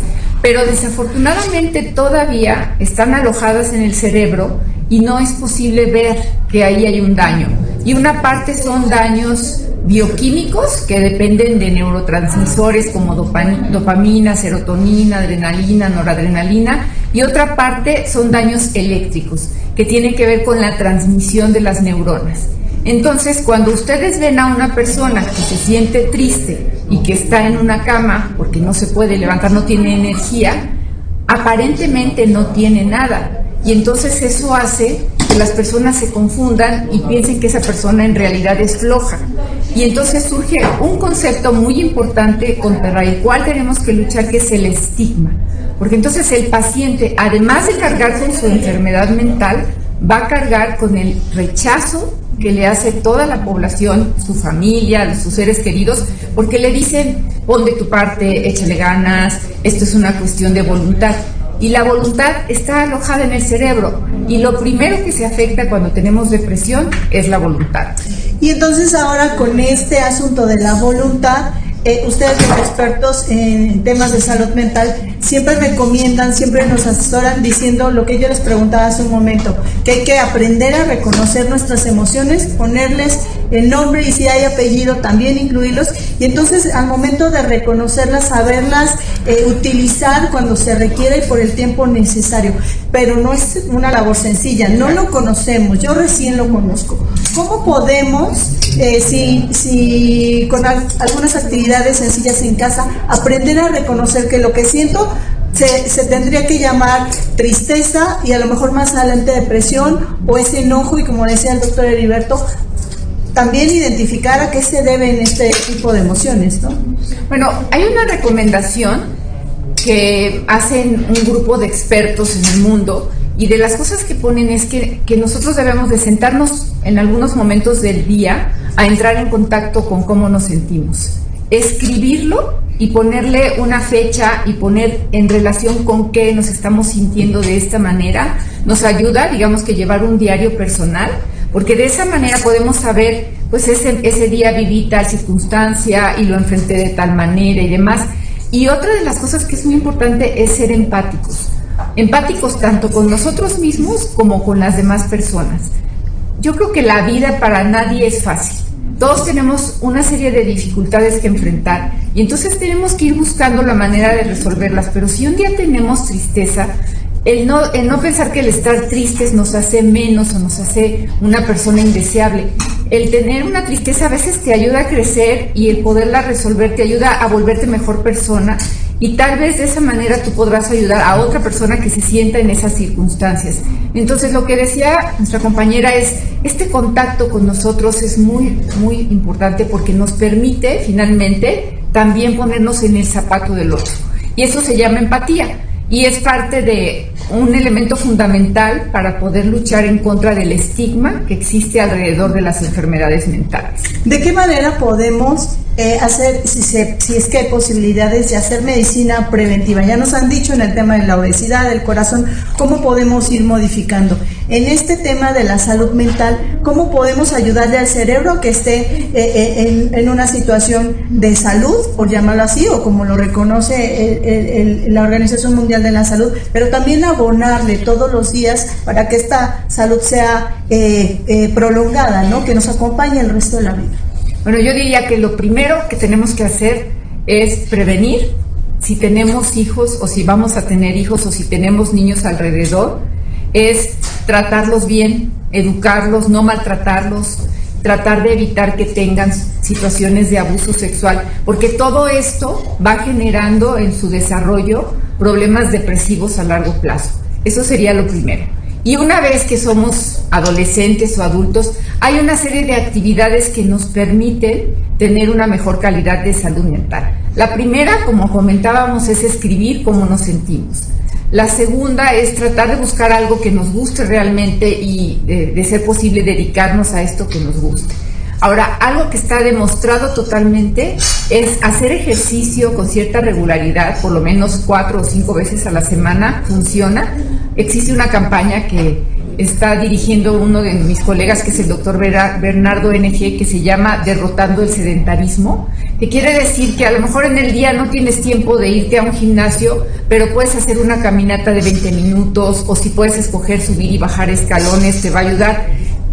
pero desafortunadamente todavía están alojadas en el cerebro y no es posible ver que ahí hay un daño. Y una parte son daños bioquímicos que dependen de neurotransmisores como dopamina, serotonina, adrenalina, noradrenalina, y otra parte son daños eléctricos que tienen que ver con la transmisión de las neuronas. Entonces, cuando ustedes ven a una persona que se siente triste y que está en una cama porque no se puede levantar, no tiene energía, aparentemente no tiene nada y entonces eso hace que las personas se confundan y piensen que esa persona en realidad es floja. Y entonces surge un concepto muy importante contra el cual tenemos que luchar, que es el estigma. Porque entonces el paciente, además de cargar con su enfermedad mental, va a cargar con el rechazo que le hace toda la población, su familia, sus seres queridos, porque le dicen, pon de tu parte, échale ganas, esto es una cuestión de voluntad y la voluntad está alojada en el cerebro y lo primero que se afecta cuando tenemos depresión es la voluntad. Y entonces ahora con este asunto de la voluntad, eh, ustedes los expertos en temas de salud mental siempre recomiendan, siempre nos asesoran diciendo lo que yo les preguntaba hace un momento, que hay que aprender a reconocer nuestras emociones, ponerles el nombre y si hay apellido también incluirlos y entonces al momento de reconocerlas, saberlas eh, utilizar cuando se requiera y por el tiempo necesario. Pero no es una labor sencilla, no lo conocemos, yo recién lo conozco. ¿Cómo podemos, eh, si, si con algunas actividades sencillas en casa, aprender a reconocer que lo que siento se, se, tendría que llamar tristeza y a lo mejor más adelante depresión o ese enojo y como decía el doctor Heriberto, también identificar a qué se deben este tipo de emociones, ¿no? Bueno, hay una recomendación que hacen un grupo de expertos en el mundo y de las cosas que ponen es que, que nosotros debemos de sentarnos en algunos momentos del día a entrar en contacto con cómo nos sentimos. Escribirlo y ponerle una fecha y poner en relación con qué nos estamos sintiendo de esta manera nos ayuda, digamos que llevar un diario personal porque de esa manera podemos saber, pues ese, día viví tal circunstancia y lo enfrenté de tal manera y demás. Y otra de las cosas que es muy importante es ser empáticos. Empáticos tanto con nosotros mismos como con las demás personas. Yo creo que la vida para nadie es fácil. Todos tenemos una serie de dificultades que enfrentar y entonces tenemos que ir buscando la manera de resolverlas. Pero si un día tenemos tristeza, el no, no pensar que el estar tristes nos hace menos o nos hace una persona indeseable. El tener una tristeza a veces te ayuda a crecer y el poderla resolver te ayuda a volverte mejor persona y tal vez de esa manera tú podrás ayudar a otra persona que se sienta en esas circunstancias. Entonces lo que decía nuestra compañera es, este contacto con nosotros es muy, muy importante porque nos permite finalmente también ponernos en el zapato del otro. Y eso se llama empatía y es parte de un elemento fundamental para poder luchar en contra del estigma que existe alrededor de las enfermedades mentales. ¿De qué manera podemos eh, hacer, si, es que hay posibilidades de hacer medicina preventiva? Ya nos han dicho en el tema de la obesidad, del corazón, cómo podemos ir modificando. En este tema de la salud mental, ¿cómo podemos ayudarle al cerebro que esté eh, eh, en, una situación de salud, por llamarlo así, o como lo reconoce la Organización Mundial de la Salud, pero también abonarle todos los días para que esta salud sea prolongada, ¿no? que nos acompañe el resto de la vida? Bueno, yo diría que lo primero que tenemos que hacer es prevenir si tenemos hijos o si vamos a tener hijos o si tenemos niños alrededor, es tratarlos bien, educarlos, no maltratarlos, tratar de evitar que tengan situaciones de abuso sexual, porque todo esto va generando en su desarrollo problemas depresivos a largo plazo. Eso sería lo primero. Y una vez que somos adolescentes o adultos, hay una serie de actividades que nos permiten tener una mejor calidad de salud mental. La primera, como comentábamos, es escribir cómo nos sentimos. La segunda es tratar de buscar algo que nos guste realmente y de, ser posible dedicarnos a esto que nos guste. Ahora, algo que está demostrado totalmente es hacer ejercicio con cierta regularidad, por lo menos cuatro o cinco veces a la semana, funciona. Existe una campaña que está dirigiendo uno de mis colegas, que es el doctor Bernardo NG, que se llama Derrotando el Sedentarismo, que quiere decir que a lo mejor en el día no tienes tiempo de irte a un gimnasio, pero puedes hacer una caminata de 20 minutos o si puedes escoger subir y bajar escalones, te va a ayudar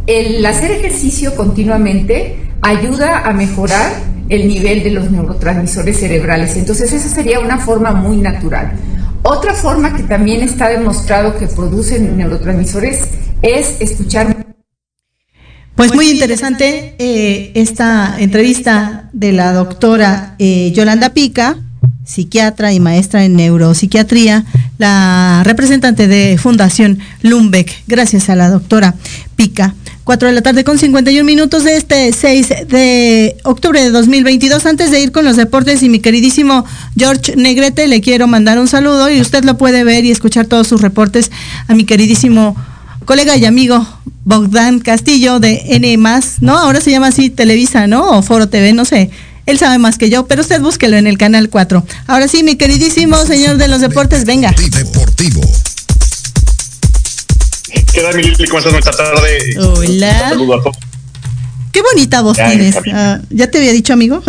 el hacer ejercicio continuamente ayuda a mejorar el nivel de los neurotransmisores cerebrales. Entonces esa sería una forma muy natural. Otra forma que también está demostrado que producen neurotransmisores es escuchar. Pues muy interesante eh, esta entrevista de la doctora eh, Yolanda Pica, psiquiatra y maestra en neuropsiquiatría, la representante de Fundación Lumbeck. Gracias a la doctora Pica. 4 de la tarde con 51 minutos de este 6 de octubre de 2022. Antes de ir con los deportes y mi queridísimo George Negrete, le quiero mandar un saludo y usted lo puede ver y escuchar todos sus reportes a mi queridísimo colega y amigo Bogdan Castillo de N+, ¿no? Ahora se llama así Televisa, ¿no? O Foro TV, no sé. Él sabe más que yo, pero usted búsquelo en el canal 4. Ahora sí, mi queridísimo señor de los deportes, venga. ¿Qué tal, mi Lili? ¿Cómo estás esta tarde? Hola. saludo a todos. Qué bonita voz tienes. Ah, ¿Ya te había dicho, amigo?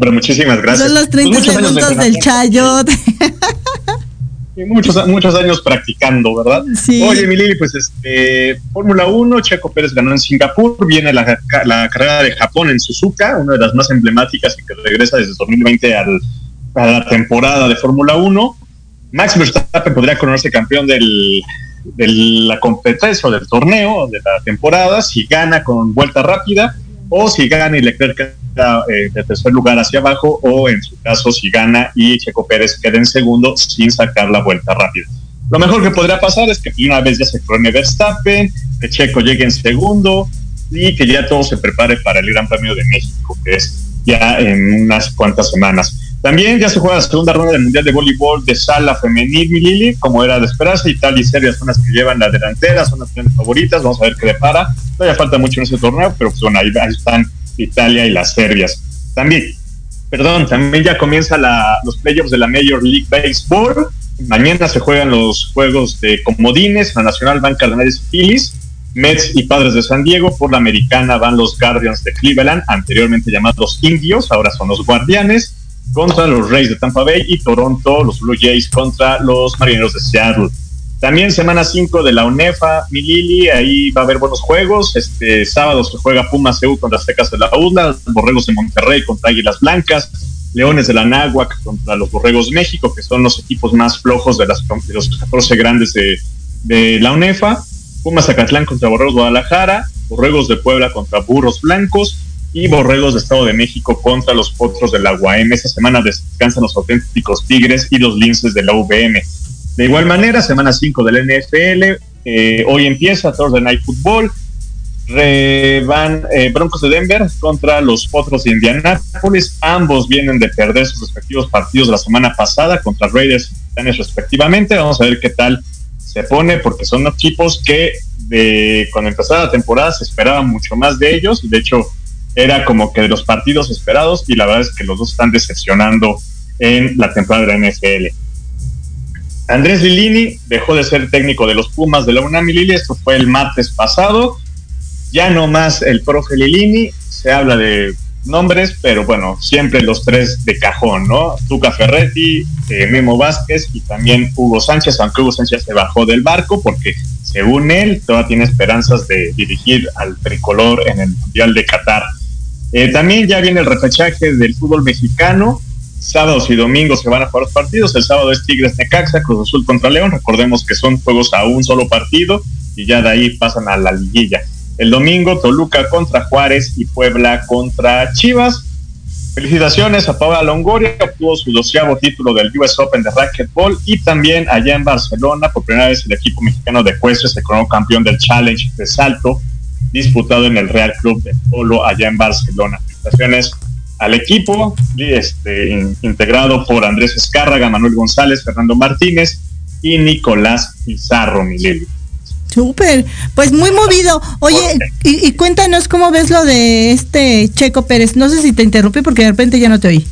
Pero muchísimas gracias. Son los 30 pues segundos del Chayot. muchos, muchos años practicando, ¿verdad? Sí. Oye, mi Lili, pues este, Fórmula 1, Checo Pérez ganó en Singapur, viene la, la, carrera de Japón en Suzuka, una de las más emblemáticas y que regresa desde 2020 al, a la temporada de Fórmula 1. Max Verstappen podría coronarse campeón del, de la competencia o del torneo de la temporada si gana con vuelta rápida o si gana y Leclerc queda eh, de tercer lugar hacia abajo o en su caso si gana y Checo Pérez queda en segundo sin sacar la vuelta rápida. Lo mejor que podría pasar es que una vez ya se corone Verstappen, que Checo llegue en segundo y que ya todo se prepare para el Gran Premio de México, que es ya en unas cuantas semanas. También ya se juega la segunda ronda del Mundial de Voleibol de Sala Femenil, mi Lili, como era de esperarse. Italia y Serbia son las que llevan la delantera, son las favoritas. Vamos a ver qué depara. Todavía falta mucho en ese torneo, pero pues ahí, están Italia y las Serbias. También, perdón, también ya comienza los playoffs de la Major League Baseball. Mañana se juegan los juegos de comodines. La Nacional van Cardenales y Phillies. Mets y Padres de San Diego. Por la Americana van los Guardians de Cleveland, anteriormente llamados Indios, ahora son los Guardianes contra los Rays de Tampa Bay y Toronto, los Blue Jays contra los Marineros de Seattle. También semana 5 de la UNEFA, Milili, ahí va a haber buenos juegos. Este sábado se juega Pumas EU contra Aztecas de la UDLA, Borregos de Monterrey contra Águilas Blancas, Leones de la Náhuac contra los Borregos México, que son los equipos más flojos de, las, los 14 grandes de, de la UNEFA, Pumas Zacatlán contra Borregos Guadalajara, Borregos de Puebla contra Burros Blancos, y Borregos de Estado de México contra los Potros de la UAM. Esta semana descansan los auténticos Tigres y los Linces de la UVM. De igual manera, semana 5 del NFL, eh, hoy empieza Thursday Night Football. van eh, Broncos de Denver contra los Potros de Indianápolis. Ambos vienen de perder sus respectivos partidos la semana pasada contra Raiders y Titanes respectivamente. Vamos a ver qué tal se pone, porque son equipos que de, cuando empezaba la temporada se esperaba mucho más de ellos. De hecho, era como que de los partidos esperados y la verdad es que los dos están decepcionando en la temporada de la NFL. Andrés Lilini dejó de ser técnico de los Pumas de la UNAM y esto fue el martes pasado. Ya no más el profe Lilini, se habla de nombres, pero bueno, siempre los tres de cajón, ¿no? Tuca Ferretti, eh, Memo Vázquez y también Hugo Sánchez, aunque Hugo Sánchez se bajó del barco porque según él todavía tiene esperanzas de dirigir al tricolor en el Mundial de Qatar. Eh, también ya viene el repechaje del fútbol mexicano. Sábados y domingos se van a jugar los partidos. El sábado es Tigres Necaxa, Cruz Azul contra León. Recordemos que son juegos a un solo partido y ya de ahí pasan a la liguilla. El domingo, Toluca contra Juárez y Puebla contra Chivas. Felicitaciones a Paula Longoria, obtuvo su doceavo título del US Open de Racquetball y también allá en Barcelona, por primera vez el equipo mexicano de jueces se coronó campeón del Challenge de salto disputado en el Real Club de Polo allá en Barcelona. Felicitaciones al equipo, este, integrado por Andrés Escárraga, Manuel González, Fernando Martínez y Nicolás Pizarro Mileli. Súper, pues muy movido. Oye, y, cuéntanos cómo ves lo de este Checo Pérez. No sé si te interrumpí porque de repente ya no te oí.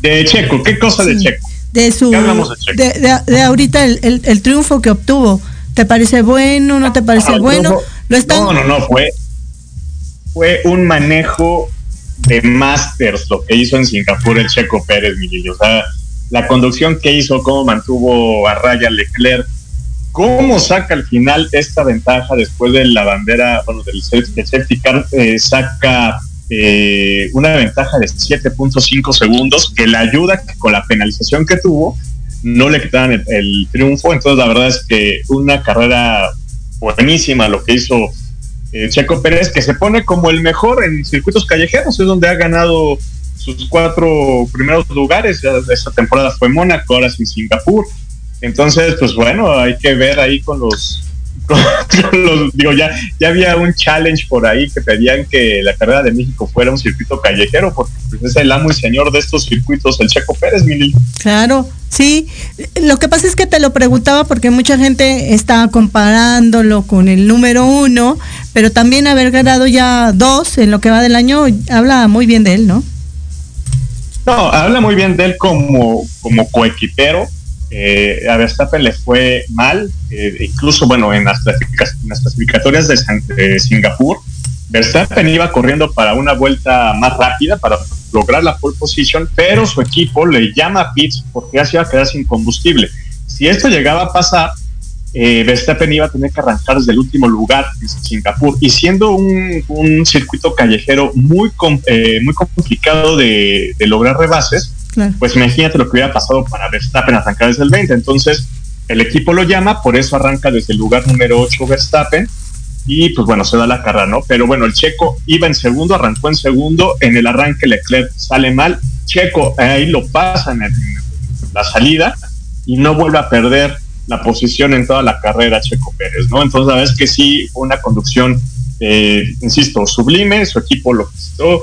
De Checo, ¿qué cosa de Checo? De su, de, ahorita el, triunfo que obtuvo. ¿Te parece bueno? ¿No te parece ah, bueno? No, no, no, fue, fue un manejo de Masters lo que hizo en Singapur el Checo Pérez, mi O sea, la conducción que hizo, cómo mantuvo a raya Leclerc, cómo saca al final esta ventaja después de la bandera, bueno, del, safety car, eh, saca eh, una ventaja de 7.5 segundos que le ayuda con la penalización que tuvo, no le quitaban el triunfo. Entonces, la verdad es que una carrera buenísima lo que hizo eh, Checo Pérez, que se pone como el mejor en circuitos callejeros, es donde ha ganado sus cuatro primeros lugares. Esta temporada fue Mónaco, ahora es en Singapur. Entonces, pues bueno, hay que ver ahí con los, digo, ya, ya había un challenge por ahí que pedían que la carrera de México fuera un circuito callejero, porque pues, es el amo y señor de estos circuitos, el Checo Pérez, Mili. Claro, sí. Lo que pasa es que te lo preguntaba porque mucha gente estaba comparándolo con el número uno, pero también haber ganado ya dos en lo que va del año, habla muy bien de él, ¿no? No, habla muy bien de él como, como coequipero eh, a Verstappen le fue mal, eh, incluso bueno, en las, clasificatorias de, Singapur, Verstappen iba corriendo para una vuelta más rápida, para lograr la pole position, pero su equipo le llama a pits porque ya se iba a quedar sin combustible. Si esto llegaba a pasar, eh, Verstappen iba a tener que arrancar desde el último lugar en Singapur y siendo un, circuito callejero muy, muy complicado de lograr rebases, pues imagínate lo que hubiera pasado para Verstappen arrancar desde el 20. Entonces, el equipo lo llama, por eso arranca desde el lugar número 8 Verstappen. Y pues bueno, se da la carrera, ¿no? Pero bueno, el Checo iba en segundo, arrancó en segundo. En el arranque Leclerc sale mal. Checo ahí lo pasa en, la salida y no vuelve a perder la posición en toda la carrera Checo Pérez, ¿no? Entonces, la verdad que sí, una conducción, eh, insisto, sublime, su equipo lo quitó,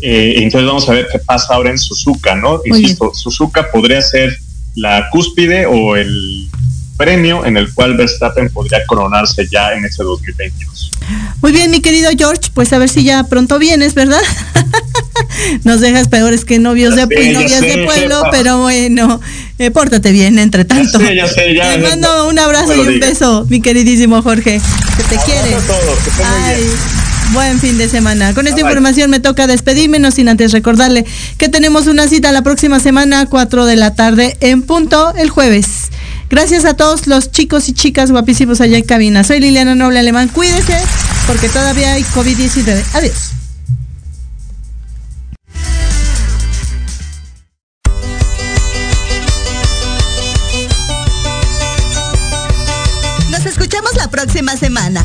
eh, entonces vamos a ver qué pasa ahora en Suzuka, ¿no? Insisto, Suzuka podría ser la cúspide o el premio en el cual Verstappen podría coronarse ya en ese 2022. Muy bien, mi querido George, pues a ver si ya pronto vienes, ¿verdad? Nos dejas peores que novios de, novias de pueblo, pero bueno, eh, pórtate bien entre tanto. Ya sé, Te mando un abrazo y un beso, mi queridísimo Jorge, que te quiere. Buen fin de semana. Con esta información me toca despedirme, no sin antes recordarle que tenemos una cita la próxima semana, 4 de la tarde, en punto, el jueves. Gracias a todos los chicos y chicas guapísimos allá en cabina. Soy Liliana Noble Alemán. Cuídese porque todavía hay COVID-19. Adiós. la próxima semana.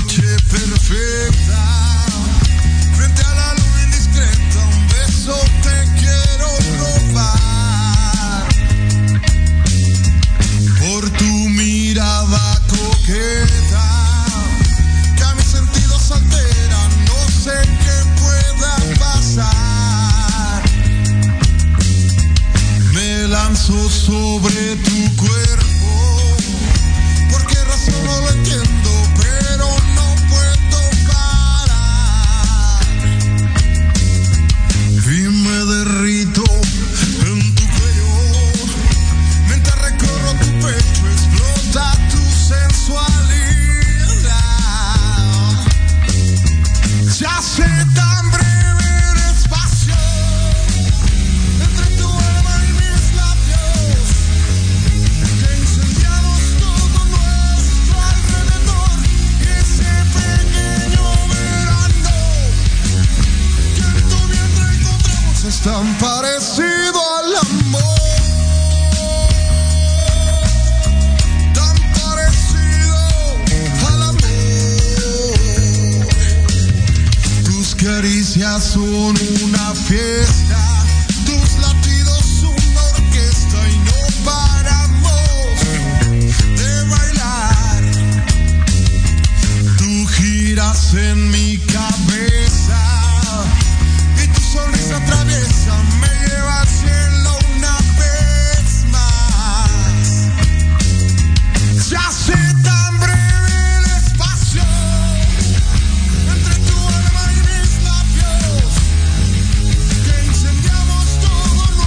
Noche perfecta, frente a la